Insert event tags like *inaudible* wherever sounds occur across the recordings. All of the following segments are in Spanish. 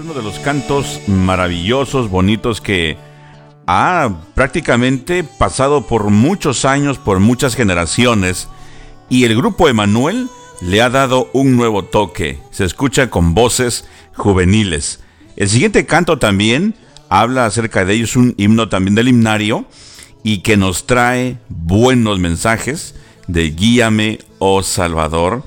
uno de los cantos maravillosos, bonitos que ha prácticamente pasado por muchos años, por muchas generaciones, y el grupo Emanuel le ha dado un nuevo toque. Se escucha con voces juveniles. El siguiente canto también habla acerca de ellos, un himno también del himnario, y que nos trae buenos mensajes de Guíame, oh Salvador.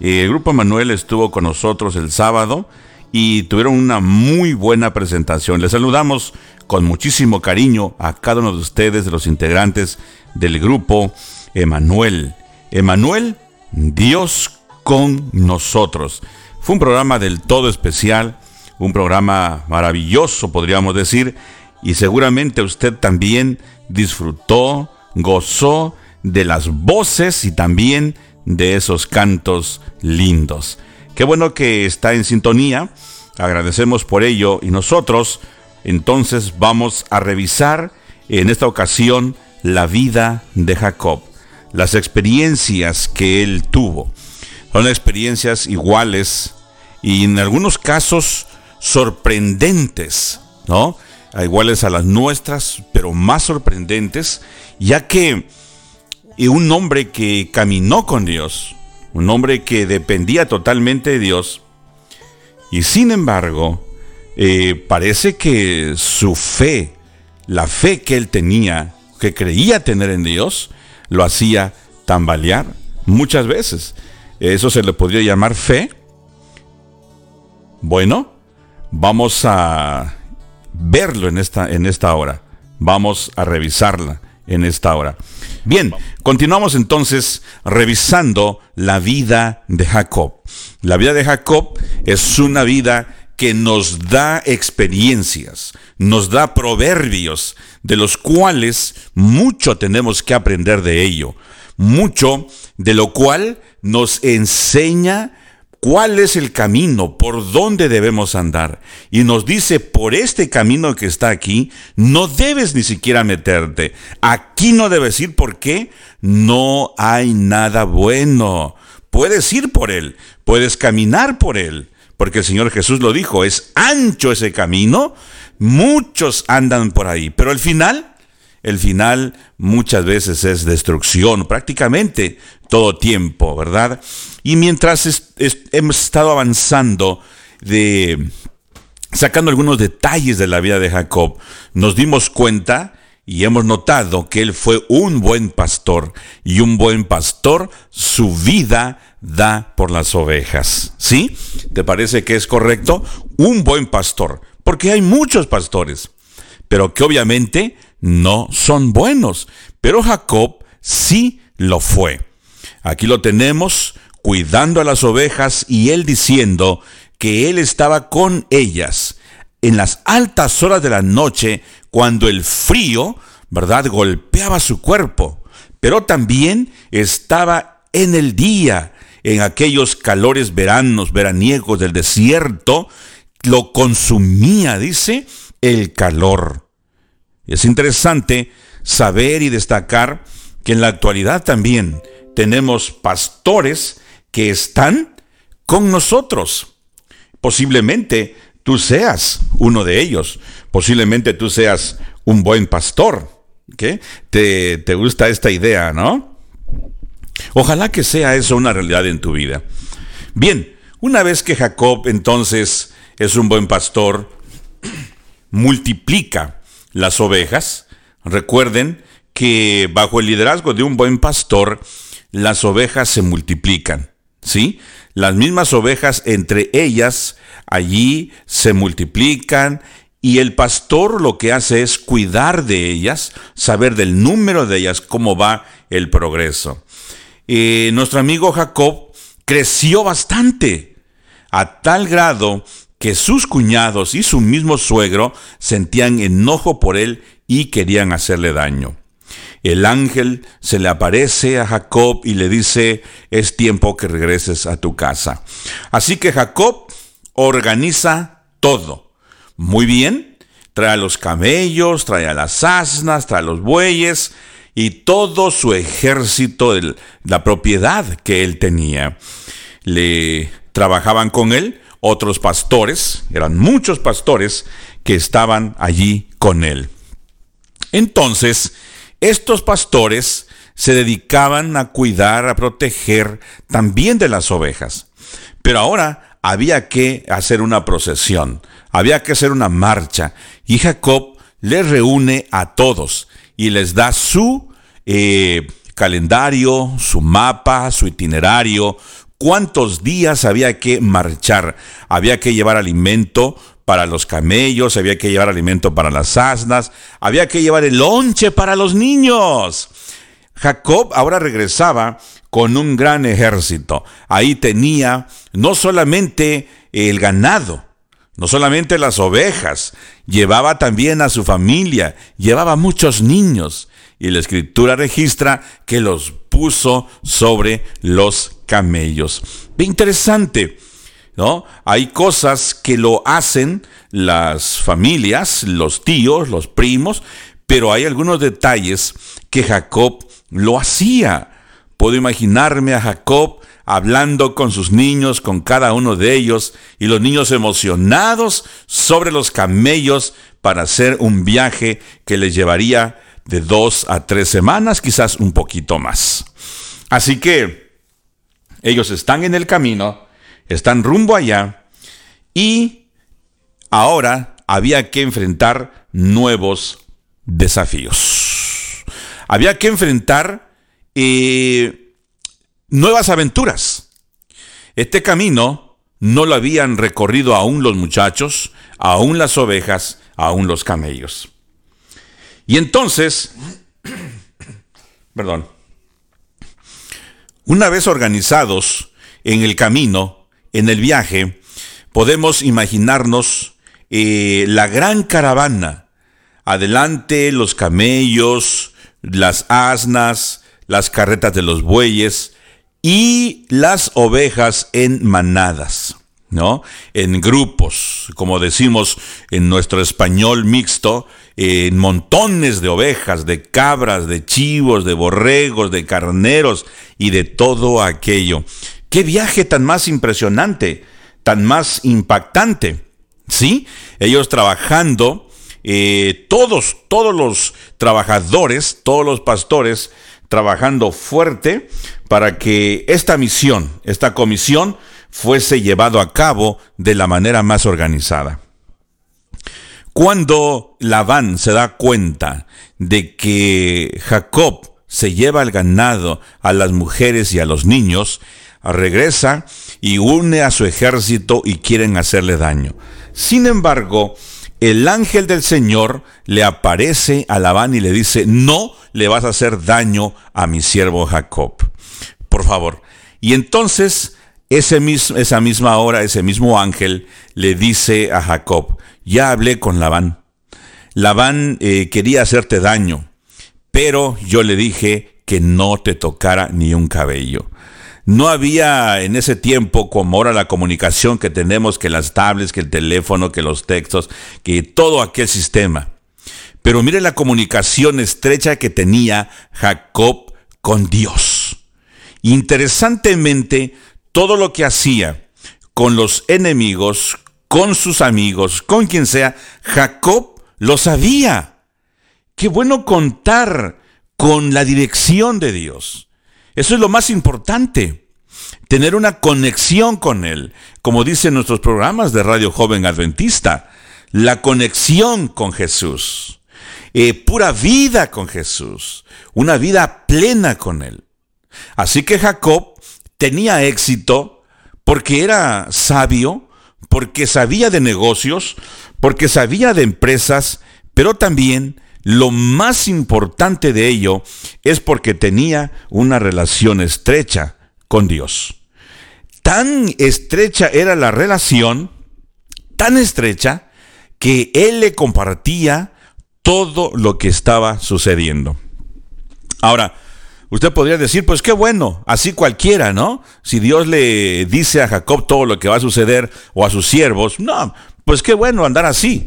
El grupo Emanuel estuvo con nosotros el sábado y tuvieron una muy buena presentación. Les saludamos con muchísimo cariño a cada uno de ustedes, de los integrantes del grupo Emanuel. Emanuel, Dios con nosotros. Fue un programa del todo especial, un programa maravilloso, podríamos decir, y seguramente usted también disfrutó, gozó de las voces y también de esos cantos lindos. Qué bueno que está en sintonía. Agradecemos por ello y nosotros entonces vamos a revisar en esta ocasión la vida de Jacob, las experiencias que él tuvo. Son experiencias iguales y en algunos casos sorprendentes, ¿no? Iguales a las nuestras, pero más sorprendentes, ya que un hombre que caminó con Dios, un hombre que dependía totalmente de Dios, y sin embargo, eh, parece que su fe, la fe que él tenía, que creía tener en Dios, lo hacía tambalear muchas veces. Eso se le podría llamar fe. Bueno, vamos a verlo en esta, en esta hora. Vamos a revisarla en esta hora. Bien, continuamos entonces revisando la vida de Jacob. La vida de Jacob es una vida que nos da experiencias, nos da proverbios, de los cuales mucho tenemos que aprender de ello. Mucho de lo cual nos enseña cuál es el camino, por dónde debemos andar. Y nos dice, por este camino que está aquí, no debes ni siquiera meterte. Aquí no debes ir porque no hay nada bueno. Puedes ir por él, puedes caminar por él, porque el Señor Jesús lo dijo, es ancho ese camino, muchos andan por ahí, pero al final el final muchas veces es destrucción, prácticamente todo tiempo, ¿verdad? Y mientras hemos estado avanzando de sacando algunos detalles de la vida de Jacob, nos dimos cuenta y hemos notado que él fue un buen pastor y un buen pastor su vida da por las ovejas. ¿Sí? ¿Te parece que es correcto? Un buen pastor, porque hay muchos pastores, pero que obviamente no son buenos. Pero Jacob sí lo fue. Aquí lo tenemos cuidando a las ovejas y él diciendo que él estaba con ellas en las altas horas de la noche cuando el frío, ¿verdad?, golpeaba su cuerpo, pero también estaba en el día, en aquellos calores veranos, veraniegos del desierto, lo consumía, dice, el calor. Es interesante saber y destacar que en la actualidad también tenemos pastores que están con nosotros. Posiblemente tú seas uno de ellos. Posiblemente tú seas un buen pastor. ¿Qué? ¿Te, te gusta esta idea, no? Ojalá que sea eso una realidad en tu vida. Bien, una vez que Jacob entonces es un buen pastor, *clears throat* multiplica las ovejas. Recuerden que bajo el liderazgo de un buen pastor, las ovejas se multiplican, ¿sí? Las mismas ovejas entre ellas allí se multiplican y el pastor lo que hace es cuidar de ellas, saber del número de ellas, cómo va el progreso. Eh, nuestro amigo Jacob creció bastante, a tal grado que sus cuñados y su mismo suegro sentían enojo por él y querían hacerle daño. El ángel se le aparece a Jacob y le dice, es tiempo que regreses a tu casa. Así que Jacob organiza todo. Muy bien, trae a los camellos, trae a las asnas, trae a los bueyes y todo su ejército de la propiedad que él tenía. Le trabajaban con él otros pastores, eran muchos pastores que estaban allí con él. Entonces, estos pastores se dedicaban a cuidar, a proteger también de las ovejas. Pero ahora había que hacer una procesión, había que hacer una marcha. Y Jacob les reúne a todos y les da su eh, calendario, su mapa, su itinerario, cuántos días había que marchar. Había que llevar alimento para los camellos, había que llevar alimento para las asnas, había que llevar el lonche para los niños. Jacob ahora regresaba con un gran ejército. Ahí tenía no solamente el ganado, no solamente las ovejas, llevaba también a su familia, llevaba muchos niños. Y la escritura registra que los puso sobre los camellos. Interesante, ¿no? Hay cosas que lo hacen las familias, los tíos, los primos, pero hay algunos detalles que Jacob lo hacía. Puedo imaginarme a Jacob hablando con sus niños, con cada uno de ellos, y los niños emocionados sobre los camellos para hacer un viaje que les llevaría de dos a tres semanas, quizás un poquito más. Así que ellos están en el camino, están rumbo allá, y ahora había que enfrentar nuevos desafíos. Había que enfrentar eh, nuevas aventuras. Este camino no lo habían recorrido aún los muchachos, aún las ovejas, aún los camellos. Y entonces, *coughs* perdón, una vez organizados en el camino, en el viaje, podemos imaginarnos eh, la gran caravana. Adelante los camellos, las asnas, las carretas de los bueyes y las ovejas en manadas, ¿no? En grupos, como decimos en nuestro español mixto, en montones de ovejas, de cabras, de chivos, de borregos, de carneros y de todo aquello. Qué viaje tan más impresionante, tan más impactante. ¿Sí? Ellos trabajando, eh, todos, todos los trabajadores, todos los pastores, trabajando fuerte para que esta misión, esta comisión, fuese llevado a cabo de la manera más organizada. Cuando Labán se da cuenta de que Jacob se lleva el ganado, a las mujeres y a los niños, regresa y une a su ejército y quieren hacerle daño. Sin embargo, el ángel del Señor le aparece a Labán y le dice, no le vas a hacer daño a mi siervo Jacob. Por favor. Y entonces, ese esa misma hora, ese mismo ángel le dice a Jacob, ya hablé con Labán. Labán eh, quería hacerte daño, pero yo le dije que no te tocara ni un cabello. No había en ese tiempo como ahora la comunicación que tenemos, que las tablets, que el teléfono, que los textos, que todo aquel sistema. Pero mire la comunicación estrecha que tenía Jacob con Dios. Interesantemente, todo lo que hacía con los enemigos, con sus amigos, con quien sea, Jacob lo sabía. Qué bueno contar con la dirección de Dios. Eso es lo más importante. Tener una conexión con Él, como dicen nuestros programas de Radio Joven Adventista, la conexión con Jesús, eh, pura vida con Jesús, una vida plena con Él. Así que Jacob tenía éxito porque era sabio, porque sabía de negocios, porque sabía de empresas, pero también lo más importante de ello es porque tenía una relación estrecha con Dios. Tan estrecha era la relación, tan estrecha, que Él le compartía todo lo que estaba sucediendo. Ahora, usted podría decir, pues qué bueno, así cualquiera, ¿no? Si Dios le dice a Jacob todo lo que va a suceder o a sus siervos, no, pues qué bueno andar así.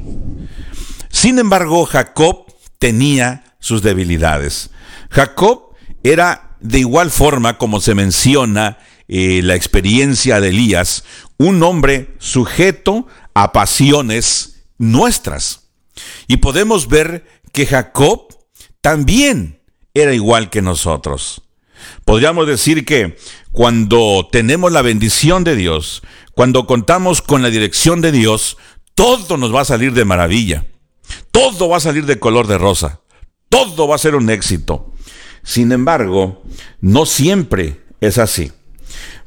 Sin embargo, Jacob tenía sus debilidades. Jacob era de igual forma como se menciona eh, la experiencia de Elías, un hombre sujeto a pasiones nuestras. Y podemos ver que Jacob también era igual que nosotros. Podríamos decir que cuando tenemos la bendición de Dios, cuando contamos con la dirección de Dios, todo nos va a salir de maravilla. Todo va a salir de color de rosa. Todo va a ser un éxito. Sin embargo, no siempre es así.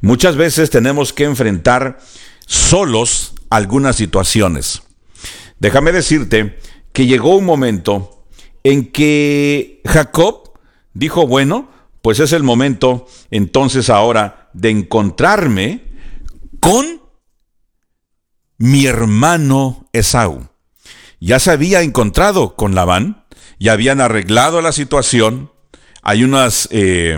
Muchas veces tenemos que enfrentar solos algunas situaciones. Déjame decirte que llegó un momento en que Jacob dijo, bueno, pues es el momento entonces ahora de encontrarme con mi hermano Esaú. Ya se había encontrado con Labán, ya habían arreglado la situación, hay unas, eh,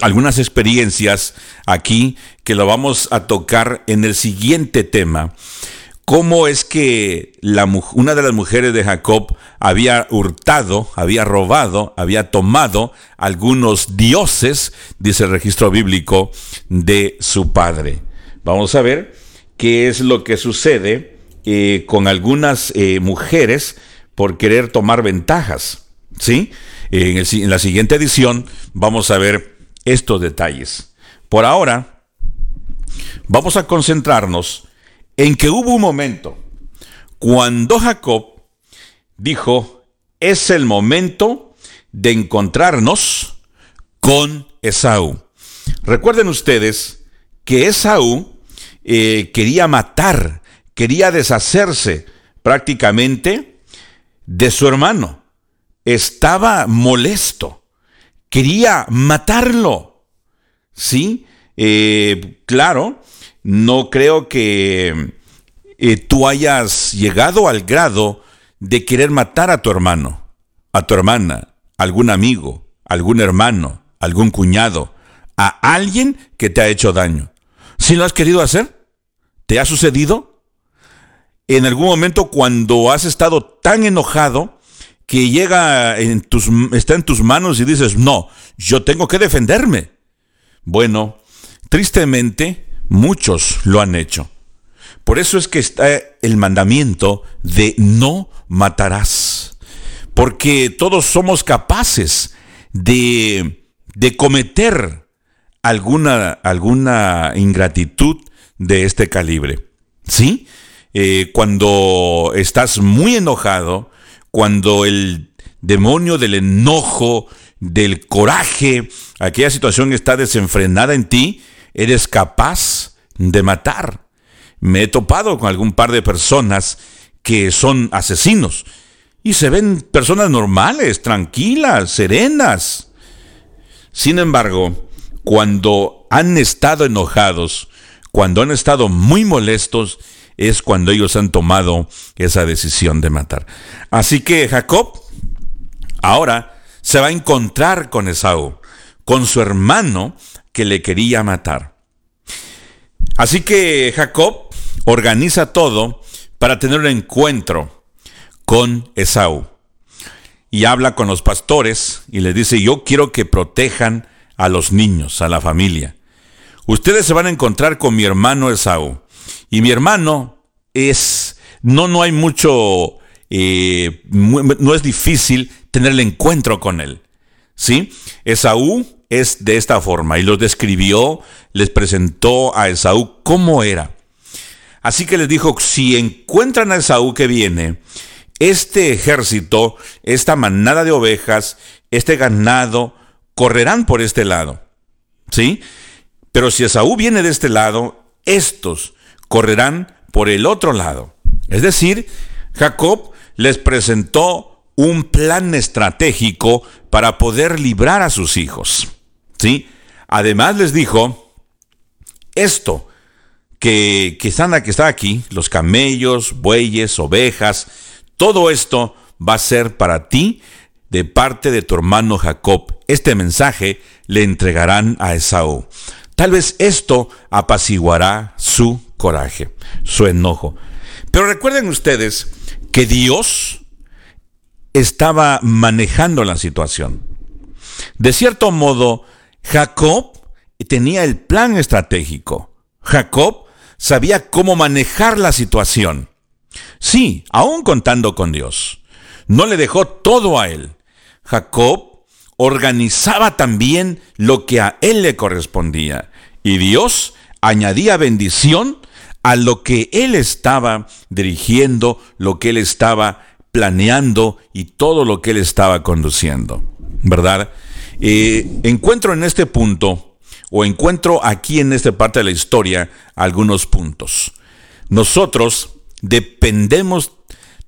algunas experiencias aquí que lo vamos a tocar en el siguiente tema cómo es que una de las mujeres de Jacob había hurtado, había robado, había tomado algunos dioses, dice el registro bíblico, de su padre. Vamos a ver qué es lo que sucede eh, con algunas eh, mujeres por querer tomar ventajas. ¿sí? En, en la siguiente edición vamos a ver estos detalles. Por ahora, vamos a concentrarnos en que hubo un momento cuando Jacob dijo, es el momento de encontrarnos con Esaú. Recuerden ustedes que Esaú eh, quería matar, quería deshacerse prácticamente de su hermano. Estaba molesto, quería matarlo. ¿Sí? Eh, claro, no creo que eh, tú hayas llegado al grado de querer matar a tu hermano, a tu hermana, algún amigo, algún hermano, algún cuñado, a alguien que te ha hecho daño. ¿Si lo has querido hacer? ¿Te ha sucedido? En algún momento cuando has estado tan enojado que llega en tus, está en tus manos y dices, no, yo tengo que defenderme. Bueno, tristemente, Muchos lo han hecho. Por eso es que está el mandamiento de no matarás. Porque todos somos capaces de, de cometer alguna, alguna ingratitud de este calibre. ¿Sí? Eh, cuando estás muy enojado, cuando el demonio del enojo, del coraje, aquella situación está desenfrenada en ti, eres capaz de matar. Me he topado con algún par de personas que son asesinos y se ven personas normales, tranquilas, serenas. Sin embargo, cuando han estado enojados, cuando han estado muy molestos, es cuando ellos han tomado esa decisión de matar. Así que Jacob ahora se va a encontrar con Esaú, con su hermano, que le quería matar. Así que Jacob organiza todo para tener un encuentro con Esaú. Y habla con los pastores y les dice, yo quiero que protejan a los niños, a la familia. Ustedes se van a encontrar con mi hermano Esaú. Y mi hermano es, no, no hay mucho, eh, no es difícil tener el encuentro con él. ¿Sí? Esaú es de esta forma y los describió, les presentó a Esaú cómo era. Así que les dijo, si encuentran a Esaú que viene, este ejército, esta manada de ovejas, este ganado, correrán por este lado. ¿Sí? Pero si Esaú viene de este lado, estos correrán por el otro lado. Es decir, Jacob les presentó un plan estratégico para poder librar a sus hijos. ¿Sí? Además les dijo esto, que, que, que está aquí, los camellos, bueyes, ovejas, todo esto va a ser para ti de parte de tu hermano Jacob. Este mensaje le entregarán a Esaú. Tal vez esto apaciguará su coraje, su enojo. Pero recuerden ustedes que Dios estaba manejando la situación. De cierto modo, Jacob tenía el plan estratégico. Jacob sabía cómo manejar la situación. Sí, aún contando con Dios. No le dejó todo a él. Jacob organizaba también lo que a él le correspondía. Y Dios añadía bendición a lo que él estaba dirigiendo, lo que él estaba planeando y todo lo que él estaba conduciendo. ¿Verdad? Eh, encuentro en este punto, o encuentro aquí en esta parte de la historia, algunos puntos. Nosotros dependemos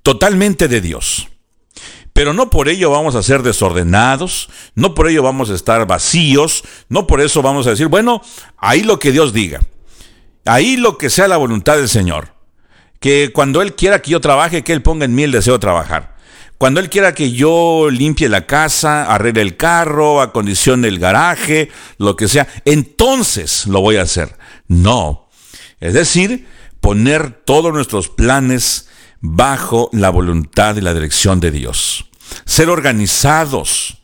totalmente de Dios. Pero no por ello vamos a ser desordenados, no por ello vamos a estar vacíos, no por eso vamos a decir, bueno, ahí lo que Dios diga, ahí lo que sea la voluntad del Señor. Que cuando Él quiera que yo trabaje, que Él ponga en mí el deseo de trabajar. Cuando Él quiera que yo limpie la casa, arregle el carro, acondicione el garaje, lo que sea, entonces lo voy a hacer. No. Es decir, poner todos nuestros planes bajo la voluntad y la dirección de Dios. Ser organizados.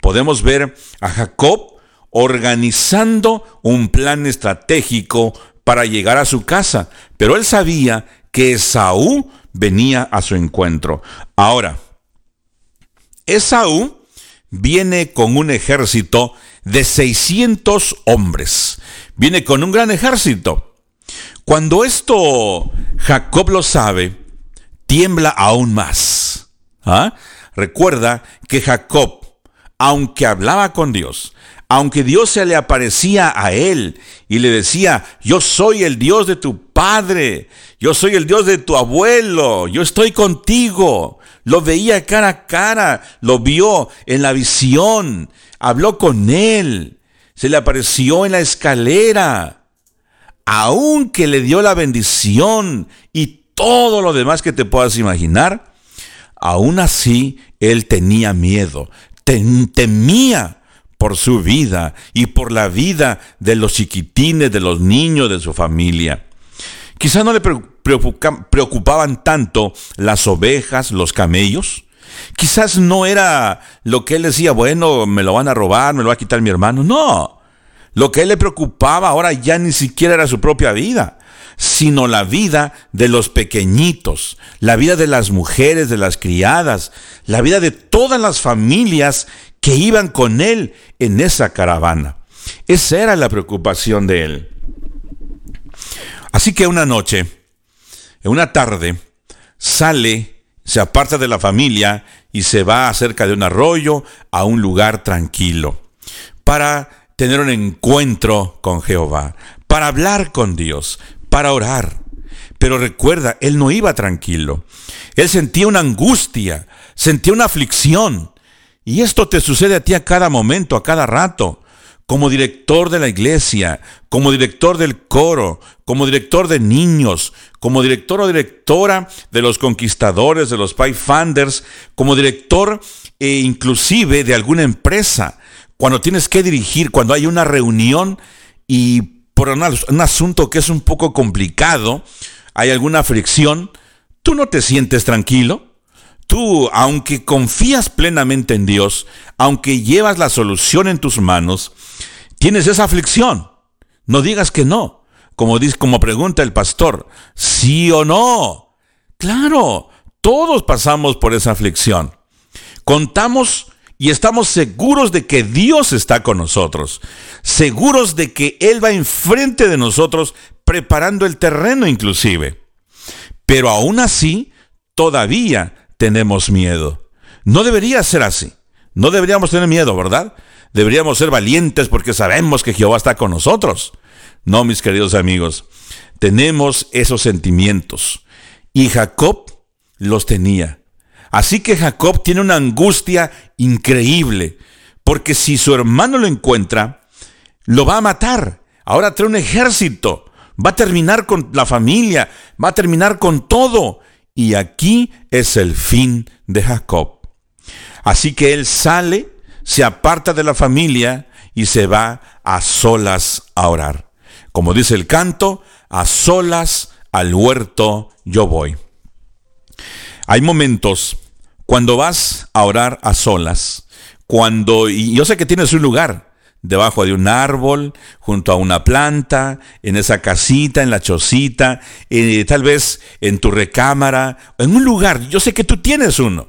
Podemos ver a Jacob organizando un plan estratégico para llegar a su casa, pero él sabía que Esaú venía a su encuentro. Ahora, Esaú viene con un ejército de 600 hombres. Viene con un gran ejército. Cuando esto Jacob lo sabe, tiembla aún más. ¿Ah? Recuerda que Jacob, aunque hablaba con Dios, aunque Dios se le aparecía a él y le decía, yo soy el Dios de tu padre, yo soy el Dios de tu abuelo, yo estoy contigo. Lo veía cara a cara, lo vio en la visión, habló con él, se le apareció en la escalera, aunque le dio la bendición y todo lo demás que te puedas imaginar, aún así él tenía miedo, temía por su vida y por la vida de los chiquitines, de los niños de su familia. Quizás no le preocupaban tanto las ovejas, los camellos. Quizás no era lo que él decía, bueno, me lo van a robar, me lo va a quitar mi hermano. No. Lo que él le preocupaba ahora ya ni siquiera era su propia vida, sino la vida de los pequeñitos, la vida de las mujeres, de las criadas, la vida de todas las familias que iban con él en esa caravana. Esa era la preocupación de él. Así que una noche, en una tarde, sale, se aparta de la familia y se va cerca de un arroyo a un lugar tranquilo para tener un encuentro con Jehová, para hablar con Dios, para orar. Pero recuerda, él no iba tranquilo. Él sentía una angustia, sentía una aflicción. Y esto te sucede a ti a cada momento, a cada rato, como director de la iglesia, como director del coro, como director de niños, como director o directora de los conquistadores, de los Pathfinders, como director e inclusive de alguna empresa. Cuando tienes que dirigir, cuando hay una reunión y por un, un asunto que es un poco complicado, hay alguna fricción, ¿tú no te sientes tranquilo? Tú, aunque confías plenamente en Dios, aunque llevas la solución en tus manos, tienes esa aflicción. No digas que no. Como, dice, como pregunta el pastor, ¿sí o no? Claro, todos pasamos por esa aflicción. Contamos y estamos seguros de que Dios está con nosotros, seguros de que Él va enfrente de nosotros preparando el terreno inclusive. Pero aún así, todavía tenemos miedo. No debería ser así. No deberíamos tener miedo, ¿verdad? Deberíamos ser valientes porque sabemos que Jehová está con nosotros. No, mis queridos amigos, tenemos esos sentimientos. Y Jacob los tenía. Así que Jacob tiene una angustia increíble, porque si su hermano lo encuentra, lo va a matar. Ahora trae un ejército, va a terminar con la familia, va a terminar con todo. Y aquí es el fin de Jacob. Así que él sale, se aparta de la familia y se va a solas a orar. Como dice el canto, a solas al huerto yo voy. Hay momentos cuando vas a orar a solas, cuando, y yo sé que tienes un lugar, debajo de un árbol, junto a una planta, en esa casita, en la chocita, eh, tal vez en tu recámara, en un lugar. Yo sé que tú tienes uno.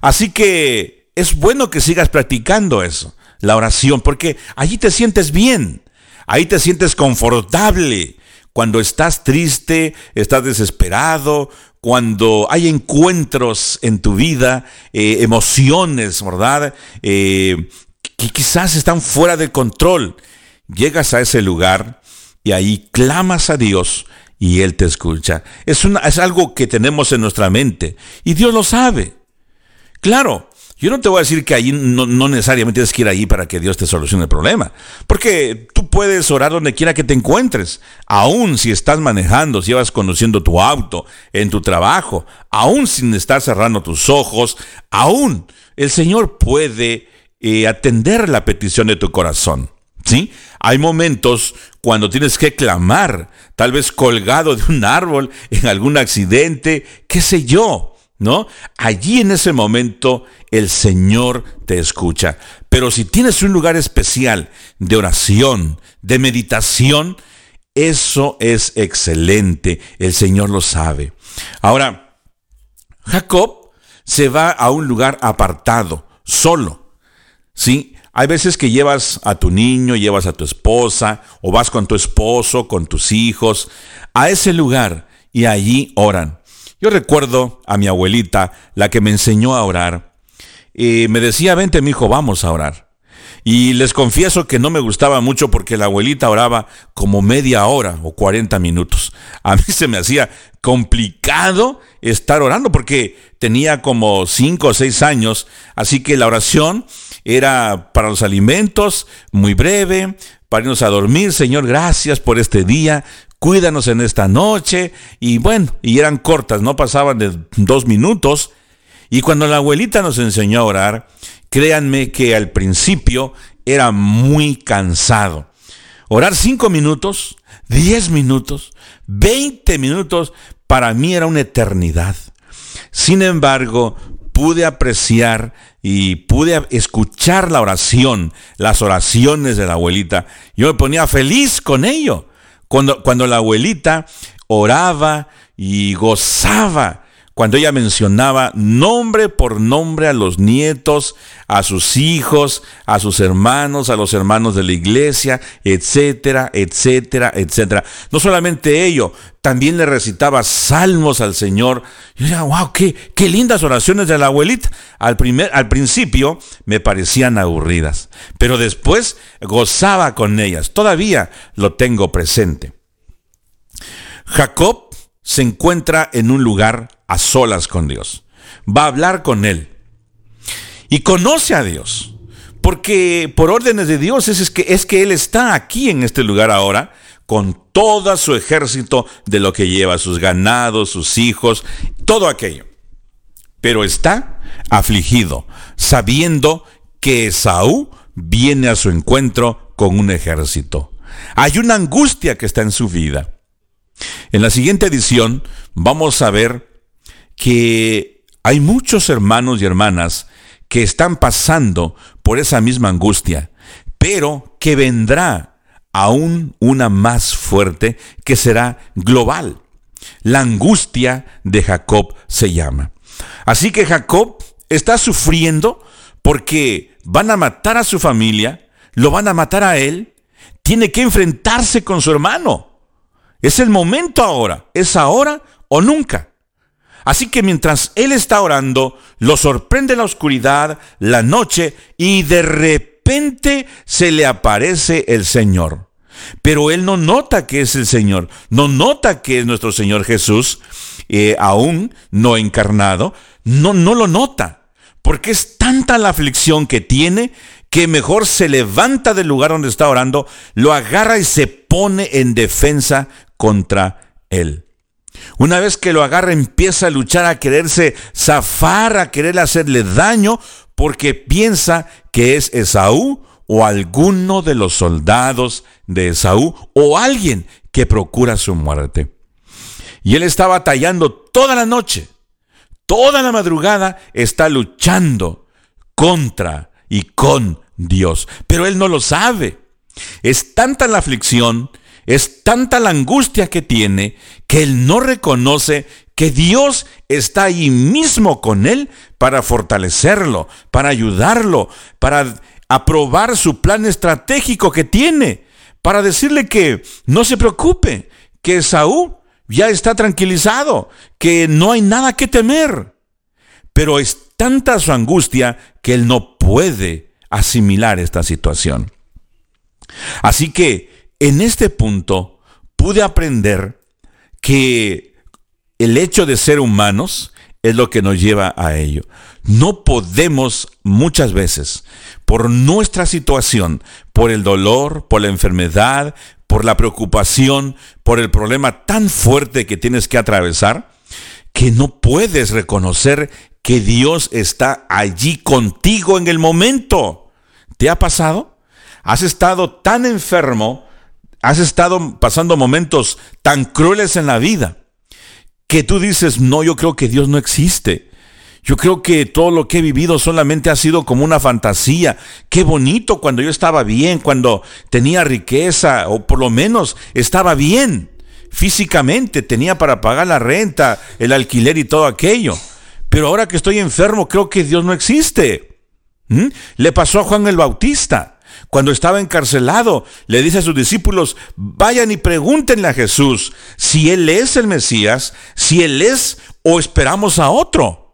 Así que es bueno que sigas practicando eso, la oración, porque allí te sientes bien, ahí te sientes confortable. Cuando estás triste, estás desesperado, cuando hay encuentros en tu vida, eh, emociones, ¿verdad? Eh, que quizás están fuera de control. Llegas a ese lugar y ahí clamas a Dios y Él te escucha. Es, una, es algo que tenemos en nuestra mente y Dios lo sabe. Claro, yo no te voy a decir que ahí no, necesariamente tienes que ir ahí para que Dios te solucione el problema. Porque tú puedes orar donde quiera que te encuentres. Aún si estás manejando, si vas conduciendo tu auto, en tu trabajo, aún sin estar cerrando tus ojos, aún el Señor puede eh, atender la petición de tu corazón. ¿Sí? Hay momentos cuando tienes que clamar, tal vez colgado de un árbol, en algún accidente, qué sé yo. ¿no? Allí en ese momento el Señor te escucha. Pero si tienes un lugar especial de oración, de meditación, eso es excelente. El Señor lo sabe. Ahora, Jacob se va a un lugar apartado, solo. ¿Sí? Hay veces que llevas a tu niño, llevas a tu esposa, o vas con tu esposo, con tus hijos, a ese lugar y allí oran. Yo recuerdo a mi abuelita, la que me enseñó a orar, y me decía, vente mi hijo, vamos a orar. Y les confieso que no me gustaba mucho porque la abuelita oraba como media hora o 40 minutos. A mí *laughs* se me hacía complicado estar orando porque tenía como 5 o 6 años, así que la oración era para los alimentos, muy breve, para irnos a dormir. Señor, gracias por este día cuídanos en esta noche. Y bueno, y eran cortas, no pasaban de dos minutos. Y cuando la abuelita nos enseñó a orar, créanme que al principio era muy cansado. Orar cinco minutos, diez minutos, veinte minutos, para mí era una eternidad. Sin embargo, pude apreciar y pude escuchar la oración, las oraciones de la abuelita. Yo me ponía feliz con ello. Cuando, cuando la abuelita oraba y gozaba, cuando ella mencionaba nombre por nombre a los nietos, a sus hijos, a sus hermanos, a los hermanos de la iglesia, etcétera, etcétera, etcétera. No solamente ello, también le recitaba salmos al Señor. Yo decía, wow, qué, qué lindas oraciones de la abuelita. Al, primer, al principio me parecían aburridas, pero después gozaba con ellas. Todavía lo tengo presente. Jacob se encuentra en un lugar a solas con Dios. Va a hablar con Él. Y conoce a Dios. Porque por órdenes de Dios es, que, es que Él está aquí en este lugar ahora con todo su ejército de lo que lleva, sus ganados, sus hijos, todo aquello. Pero está afligido, sabiendo que Esaú viene a su encuentro con un ejército. Hay una angustia que está en su vida. En la siguiente edición vamos a ver que hay muchos hermanos y hermanas que están pasando por esa misma angustia, pero que vendrá aún una más fuerte que será global. La angustia de Jacob se llama. Así que Jacob está sufriendo porque van a matar a su familia, lo van a matar a él, tiene que enfrentarse con su hermano. Es el momento ahora, es ahora o nunca. Así que mientras él está orando, lo sorprende la oscuridad, la noche, y de repente se le aparece el Señor. Pero él no nota que es el Señor, no nota que es nuestro Señor Jesús, eh, aún no encarnado, no, no lo nota, porque es tanta la aflicción que tiene que mejor se levanta del lugar donde está orando, lo agarra y se pone en defensa contra él. Una vez que lo agarra, empieza a luchar, a quererse zafar, a querer hacerle daño, porque piensa que es Esaú o alguno de los soldados de Esaú o alguien que procura su muerte. Y él está batallando toda la noche, toda la madrugada está luchando contra y con Dios, pero él no lo sabe. Es tanta la aflicción, es tanta la angustia que tiene, que él no reconoce que Dios está ahí mismo con él para fortalecerlo, para ayudarlo, para aprobar su plan estratégico que tiene, para decirle que no se preocupe, que Saúl ya está tranquilizado, que no hay nada que temer. Pero es tanta su angustia que él no puede asimilar esta situación. Así que en este punto pude aprender que el hecho de ser humanos es lo que nos lleva a ello. No podemos muchas veces, por nuestra situación, por el dolor, por la enfermedad, por la preocupación, por el problema tan fuerte que tienes que atravesar, que no puedes reconocer que Dios está allí contigo en el momento. ¿Te ha pasado? ¿Has estado tan enfermo? ¿Has estado pasando momentos tan crueles en la vida? Que tú dices, no, yo creo que Dios no existe. Yo creo que todo lo que he vivido solamente ha sido como una fantasía. Qué bonito cuando yo estaba bien, cuando tenía riqueza, o por lo menos estaba bien físicamente, tenía para pagar la renta, el alquiler y todo aquello. Pero ahora que estoy enfermo, creo que Dios no existe. ¿Mm? Le pasó a Juan el Bautista. Cuando estaba encarcelado, le dice a sus discípulos, vayan y pregúntenle a Jesús si Él es el Mesías, si Él es o esperamos a otro.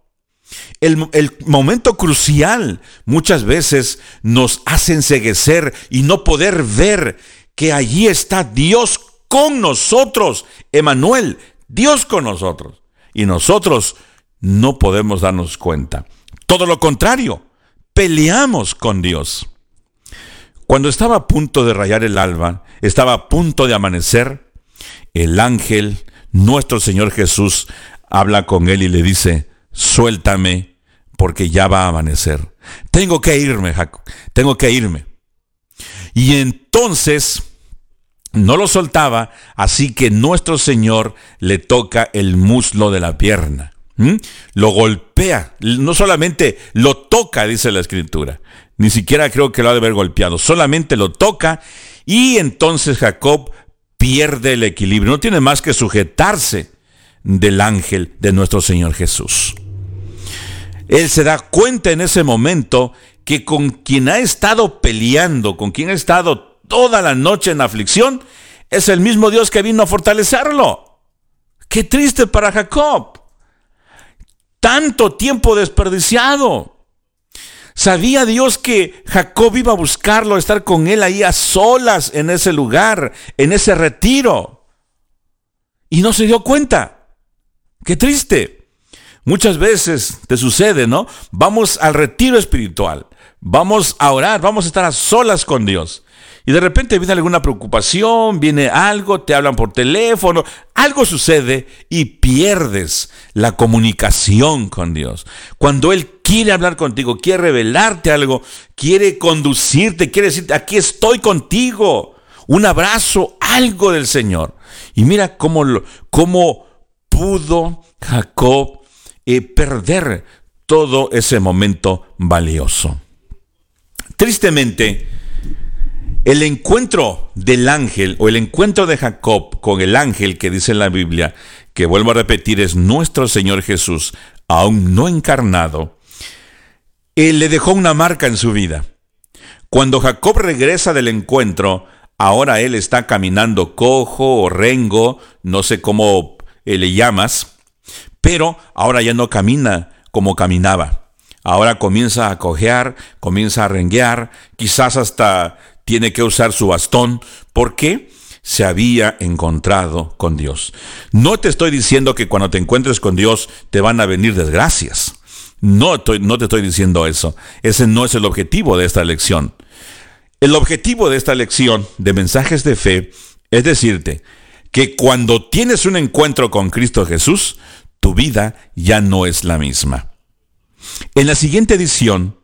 El, momento crucial muchas veces nos hace enseguecer y no poder ver que allí está Dios con nosotros, Emanuel, Dios con nosotros. Y nosotros no podemos darnos cuenta. Todo lo contrario, peleamos con Dios. Cuando estaba a punto de rayar el alba, estaba a punto de amanecer, el ángel, nuestro Señor Jesús, habla con él y le dice, suéltame porque ya va a amanecer. Tengo que irme, Jacob, tengo que irme. Y entonces no lo soltaba, así que nuestro Señor le toca el muslo de la pierna. Lo golpea, no solamente lo toca, dice la escritura, ni siquiera creo que lo ha de haber golpeado, solamente lo toca y entonces Jacob pierde el equilibrio, no tiene más que sujetarse del ángel de nuestro Señor Jesús. Él se da cuenta en ese momento que con quien ha estado peleando, con quien ha estado toda la noche en aflicción, es el mismo Dios que vino a fortalecerlo. Qué triste para Jacob. Tanto tiempo desperdiciado. Sabía Dios que Jacob iba a buscarlo, a estar con él ahí a solas en ese lugar, en ese retiro. Y no se dio cuenta. Qué triste. Muchas veces te sucede, ¿no? Vamos al retiro espiritual, vamos a orar, vamos a estar a solas con Dios. Y de repente viene alguna preocupación, viene algo, te hablan por teléfono, algo sucede y pierdes la comunicación con Dios. Cuando Él quiere hablar contigo, quiere revelarte algo, quiere conducirte, quiere decirte, aquí estoy contigo, un abrazo, algo del Señor. Y mira cómo, cómo pudo Jacob y perder todo ese momento valioso. Tristemente, el encuentro del ángel o el encuentro de Jacob con el ángel que dice en la Biblia, que vuelvo a repetir es nuestro Señor Jesús, aún no encarnado, él le dejó una marca en su vida. Cuando Jacob regresa del encuentro, ahora él está caminando cojo o rengo, no sé cómo eh, le llamas, pero ahora ya no camina como caminaba. Ahora comienza a cojear, comienza a renguear, quizás hasta tiene que usar su bastón. ¿Por qué? Se había encontrado con Dios. No te estoy diciendo que cuando te encuentres con Dios te van a venir desgracias. No, no te estoy diciendo eso. Ese no es el objetivo de esta lección. El objetivo de esta lección de mensajes de fe es decirte que cuando tienes un encuentro con Cristo Jesús, tu vida ya no es la misma. En la siguiente edición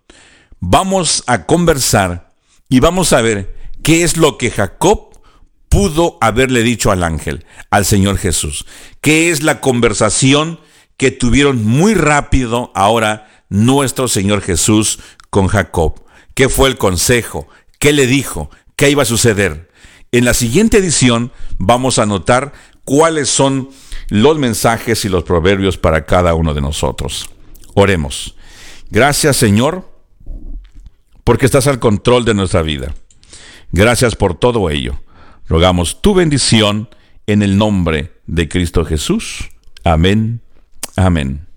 vamos a conversar y vamos a ver qué es lo que Jacob pudo haberle dicho al ángel, al Señor Jesús. ¿Qué es la conversación que tuvieron muy rápido ahora nuestro Señor Jesús con Jacob? qué fue el consejo, qué le dijo, qué iba a suceder. En la siguiente edición vamos a notar cuáles son los mensajes y los proverbios para cada uno de nosotros. Oremos. Gracias Señor, porque estás al control de nuestra vida. Gracias por todo ello. Rogamos tu bendición en el nombre de Cristo Jesús. Amén. Amén.